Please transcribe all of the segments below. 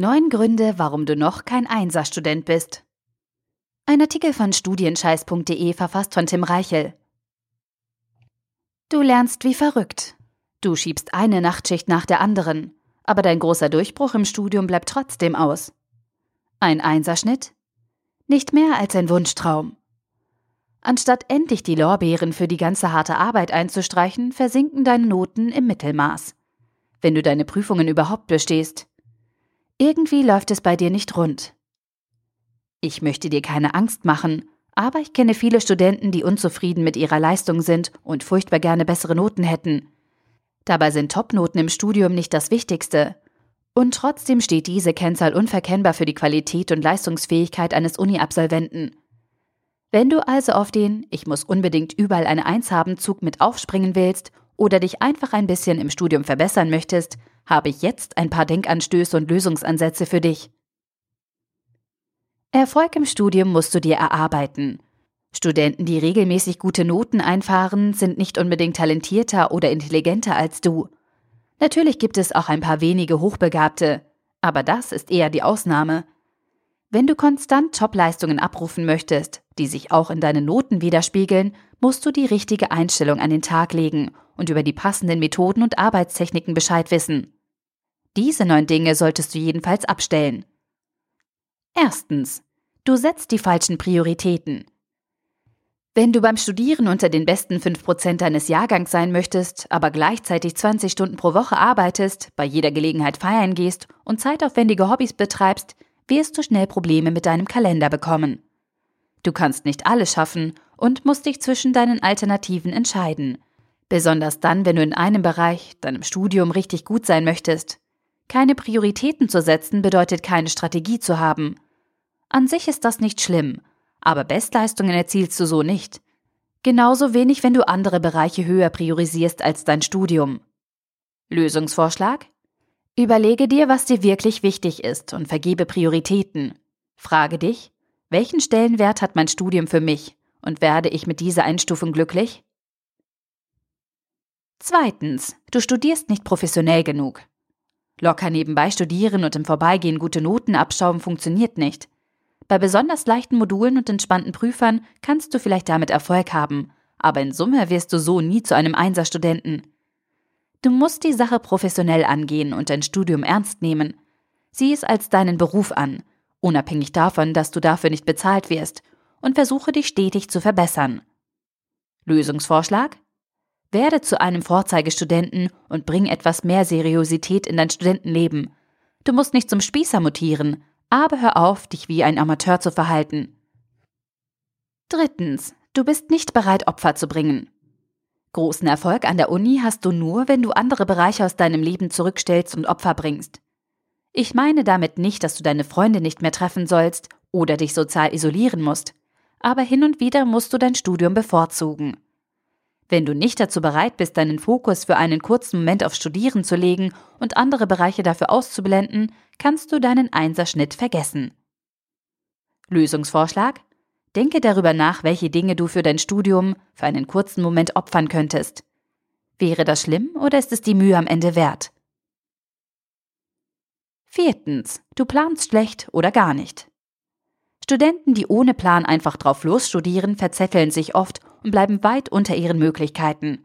Neun Gründe, warum du noch kein Einserstudent bist. Ein Artikel von studienscheiß.de verfasst von Tim Reichel. Du lernst wie verrückt. Du schiebst eine Nachtschicht nach der anderen, aber dein großer Durchbruch im Studium bleibt trotzdem aus. Ein Einserschnitt? Nicht mehr als ein Wunschtraum. Anstatt endlich die Lorbeeren für die ganze harte Arbeit einzustreichen, versinken deine Noten im Mittelmaß. Wenn du deine Prüfungen überhaupt bestehst. Irgendwie läuft es bei dir nicht rund. Ich möchte dir keine Angst machen, aber ich kenne viele Studenten, die unzufrieden mit ihrer Leistung sind und furchtbar gerne bessere Noten hätten. Dabei sind Topnoten im Studium nicht das Wichtigste. Und trotzdem steht diese Kennzahl unverkennbar für die Qualität und Leistungsfähigkeit eines Uni-Absolventen. Wenn du also auf den Ich muss unbedingt überall eine Eins haben Zug mit aufspringen willst oder dich einfach ein bisschen im Studium verbessern möchtest, habe ich jetzt ein paar Denkanstöße und Lösungsansätze für dich. Erfolg im Studium musst du dir erarbeiten. Studenten, die regelmäßig gute Noten einfahren, sind nicht unbedingt talentierter oder intelligenter als du. Natürlich gibt es auch ein paar wenige Hochbegabte, aber das ist eher die Ausnahme. Wenn du konstant Topleistungen abrufen möchtest, die sich auch in deinen Noten widerspiegeln, musst du die richtige Einstellung an den Tag legen und über die passenden Methoden und Arbeitstechniken Bescheid wissen. Diese neun Dinge solltest du jedenfalls abstellen. Erstens. Du setzt die falschen Prioritäten. Wenn du beim Studieren unter den besten 5% deines Jahrgangs sein möchtest, aber gleichzeitig 20 Stunden pro Woche arbeitest, bei jeder Gelegenheit feiern gehst und zeitaufwendige Hobbys betreibst, wirst du schnell Probleme mit deinem Kalender bekommen. Du kannst nicht alles schaffen und musst dich zwischen deinen Alternativen entscheiden. Besonders dann, wenn du in einem Bereich, deinem Studium, richtig gut sein möchtest. Keine Prioritäten zu setzen bedeutet keine Strategie zu haben. An sich ist das nicht schlimm, aber Bestleistungen erzielst du so nicht. Genauso wenig, wenn du andere Bereiche höher priorisierst als dein Studium. Lösungsvorschlag? Überlege dir, was dir wirklich wichtig ist und vergebe Prioritäten. Frage dich, welchen Stellenwert hat mein Studium für mich und werde ich mit dieser Einstufung glücklich? Zweitens, du studierst nicht professionell genug. Locker nebenbei studieren und im Vorbeigehen gute Noten abschauben funktioniert nicht. Bei besonders leichten Modulen und entspannten Prüfern kannst du vielleicht damit Erfolg haben, aber in Summe wirst du so nie zu einem Einserstudenten. Du musst die Sache professionell angehen und dein Studium ernst nehmen. Sieh es als deinen Beruf an, unabhängig davon, dass du dafür nicht bezahlt wirst, und versuche dich stetig zu verbessern. Lösungsvorschlag? Werde zu einem Vorzeigestudenten und bring etwas mehr Seriosität in dein Studentenleben. Du musst nicht zum Spießer mutieren, aber hör auf, dich wie ein Amateur zu verhalten. Drittens, du bist nicht bereit, Opfer zu bringen. Großen Erfolg an der Uni hast du nur, wenn du andere Bereiche aus deinem Leben zurückstellst und Opfer bringst. Ich meine damit nicht, dass du deine Freunde nicht mehr treffen sollst oder dich sozial isolieren musst, aber hin und wieder musst du dein Studium bevorzugen. Wenn du nicht dazu bereit bist, deinen Fokus für einen kurzen Moment auf Studieren zu legen und andere Bereiche dafür auszublenden, kannst du deinen Einserschnitt vergessen. Lösungsvorschlag? Denke darüber nach, welche Dinge du für dein Studium für einen kurzen Moment opfern könntest. Wäre das schlimm oder ist es die Mühe am Ende wert? Viertens, du planst schlecht oder gar nicht. Studenten, die ohne Plan einfach drauf los studieren, verzetteln sich oft und bleiben weit unter ihren Möglichkeiten.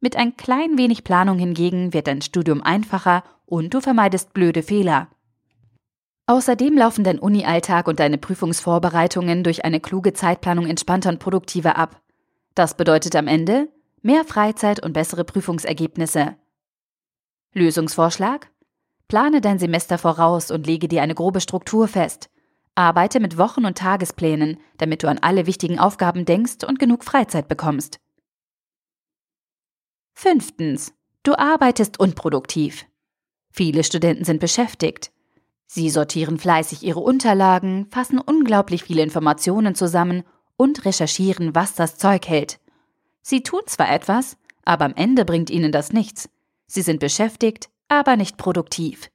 Mit ein klein wenig Planung hingegen wird dein Studium einfacher und du vermeidest blöde Fehler. Außerdem laufen dein Uni-Alltag und deine Prüfungsvorbereitungen durch eine kluge Zeitplanung entspannter und produktiver ab. Das bedeutet am Ende mehr Freizeit und bessere Prüfungsergebnisse. Lösungsvorschlag? Plane dein Semester voraus und lege dir eine grobe Struktur fest. Arbeite mit Wochen- und Tagesplänen, damit du an alle wichtigen Aufgaben denkst und genug Freizeit bekommst. Fünftens. Du arbeitest unproduktiv. Viele Studenten sind beschäftigt. Sie sortieren fleißig ihre Unterlagen, fassen unglaublich viele Informationen zusammen und recherchieren, was das Zeug hält. Sie tun zwar etwas, aber am Ende bringt ihnen das nichts. Sie sind beschäftigt, aber nicht produktiv.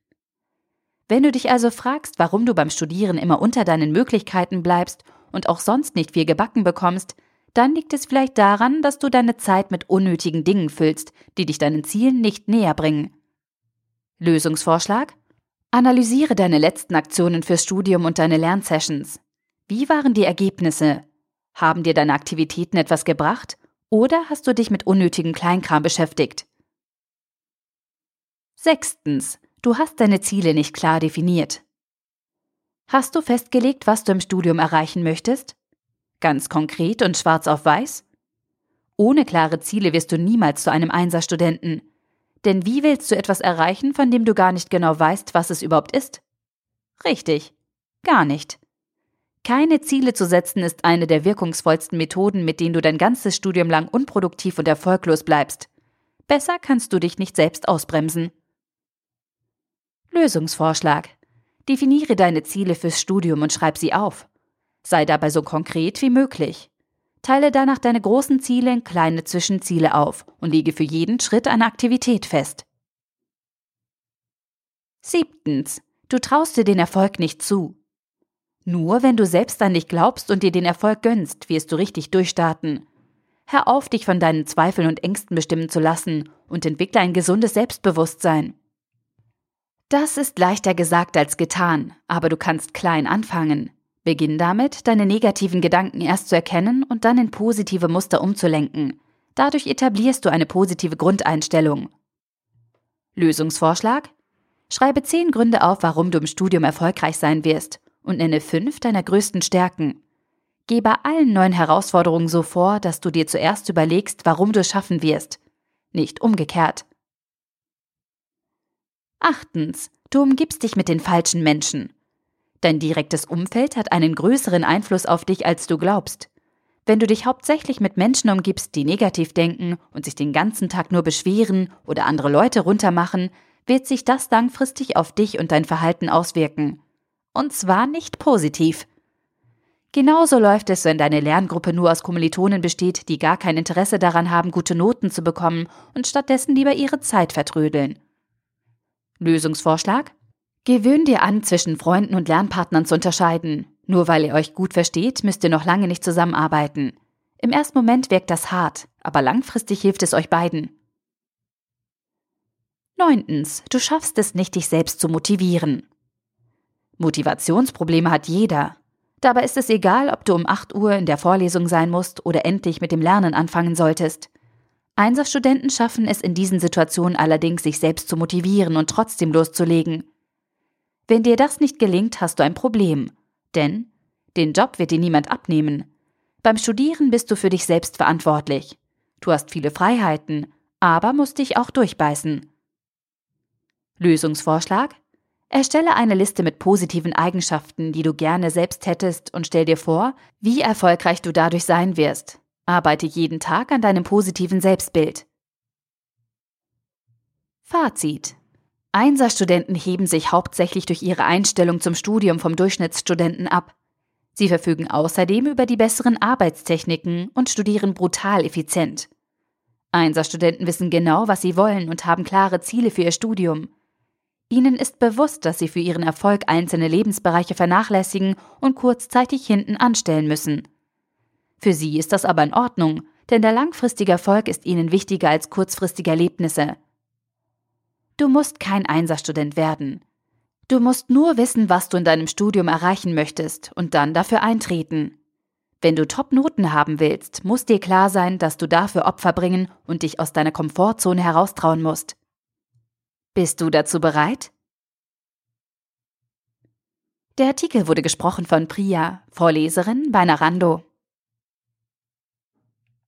Wenn du dich also fragst, warum du beim Studieren immer unter deinen Möglichkeiten bleibst und auch sonst nicht viel gebacken bekommst, dann liegt es vielleicht daran, dass du deine Zeit mit unnötigen Dingen füllst, die dich deinen Zielen nicht näher bringen. Lösungsvorschlag? Analysiere deine letzten Aktionen fürs Studium und deine Lernsessions. Wie waren die Ergebnisse? Haben dir deine Aktivitäten etwas gebracht oder hast du dich mit unnötigem Kleinkram beschäftigt? Sechstens. Du hast deine Ziele nicht klar definiert. Hast du festgelegt, was du im Studium erreichen möchtest? Ganz konkret und schwarz auf weiß? Ohne klare Ziele wirst du niemals zu einem Einserstudenten. Denn wie willst du etwas erreichen, von dem du gar nicht genau weißt, was es überhaupt ist? Richtig, gar nicht. Keine Ziele zu setzen ist eine der wirkungsvollsten Methoden, mit denen du dein ganzes Studium lang unproduktiv und erfolglos bleibst. Besser kannst du dich nicht selbst ausbremsen. Lösungsvorschlag. Definiere deine Ziele fürs Studium und schreib sie auf. Sei dabei so konkret wie möglich. Teile danach deine großen Ziele in kleine Zwischenziele auf und lege für jeden Schritt eine Aktivität fest. Siebtens. Du traust dir den Erfolg nicht zu. Nur wenn du selbst an dich glaubst und dir den Erfolg gönnst, wirst du richtig durchstarten. Hör auf, dich von deinen Zweifeln und Ängsten bestimmen zu lassen und entwickle ein gesundes Selbstbewusstsein. Das ist leichter gesagt als getan, aber du kannst klein anfangen. Beginn damit, deine negativen Gedanken erst zu erkennen und dann in positive Muster umzulenken. Dadurch etablierst du eine positive Grundeinstellung. Lösungsvorschlag? Schreibe zehn Gründe auf, warum du im Studium erfolgreich sein wirst und nenne fünf deiner größten Stärken. Geh bei allen neuen Herausforderungen so vor, dass du dir zuerst überlegst, warum du es schaffen wirst. Nicht umgekehrt. Achtens. Du umgibst dich mit den falschen Menschen. Dein direktes Umfeld hat einen größeren Einfluss auf dich, als du glaubst. Wenn du dich hauptsächlich mit Menschen umgibst, die negativ denken und sich den ganzen Tag nur beschweren oder andere Leute runtermachen, wird sich das langfristig auf dich und dein Verhalten auswirken. Und zwar nicht positiv. Genauso läuft es, wenn deine Lerngruppe nur aus Kommilitonen besteht, die gar kein Interesse daran haben, gute Noten zu bekommen und stattdessen lieber ihre Zeit vertrödeln. Lösungsvorschlag? Gewöhn dir an, zwischen Freunden und Lernpartnern zu unterscheiden. Nur weil ihr euch gut versteht, müsst ihr noch lange nicht zusammenarbeiten. Im ersten Moment wirkt das hart, aber langfristig hilft es euch beiden. Neuntens, du schaffst es nicht, dich selbst zu motivieren. Motivationsprobleme hat jeder. Dabei ist es egal, ob du um 8 Uhr in der Vorlesung sein musst oder endlich mit dem Lernen anfangen solltest. Einserstudenten schaffen es in diesen Situationen allerdings, sich selbst zu motivieren und trotzdem loszulegen. Wenn dir das nicht gelingt, hast du ein Problem. Denn den Job wird dir niemand abnehmen. Beim Studieren bist du für dich selbst verantwortlich. Du hast viele Freiheiten, aber musst dich auch durchbeißen. Lösungsvorschlag? Erstelle eine Liste mit positiven Eigenschaften, die du gerne selbst hättest und stell dir vor, wie erfolgreich du dadurch sein wirst. Arbeite jeden Tag an deinem positiven Selbstbild. Fazit Einserstudenten heben sich hauptsächlich durch ihre Einstellung zum Studium vom Durchschnittsstudenten ab. Sie verfügen außerdem über die besseren Arbeitstechniken und studieren brutal effizient. Einserstudenten wissen genau, was sie wollen und haben klare Ziele für ihr Studium. Ihnen ist bewusst, dass sie für ihren Erfolg einzelne Lebensbereiche vernachlässigen und kurzzeitig hinten anstellen müssen. Für sie ist das aber in Ordnung, denn der langfristige Erfolg ist ihnen wichtiger als kurzfristige Erlebnisse. Du musst kein Einserstudent werden. Du musst nur wissen, was du in deinem Studium erreichen möchtest und dann dafür eintreten. Wenn du Top-Noten haben willst, muss dir klar sein, dass du dafür Opfer bringen und dich aus deiner Komfortzone heraustrauen musst. Bist du dazu bereit? Der Artikel wurde gesprochen von Priya, Vorleserin bei Narando.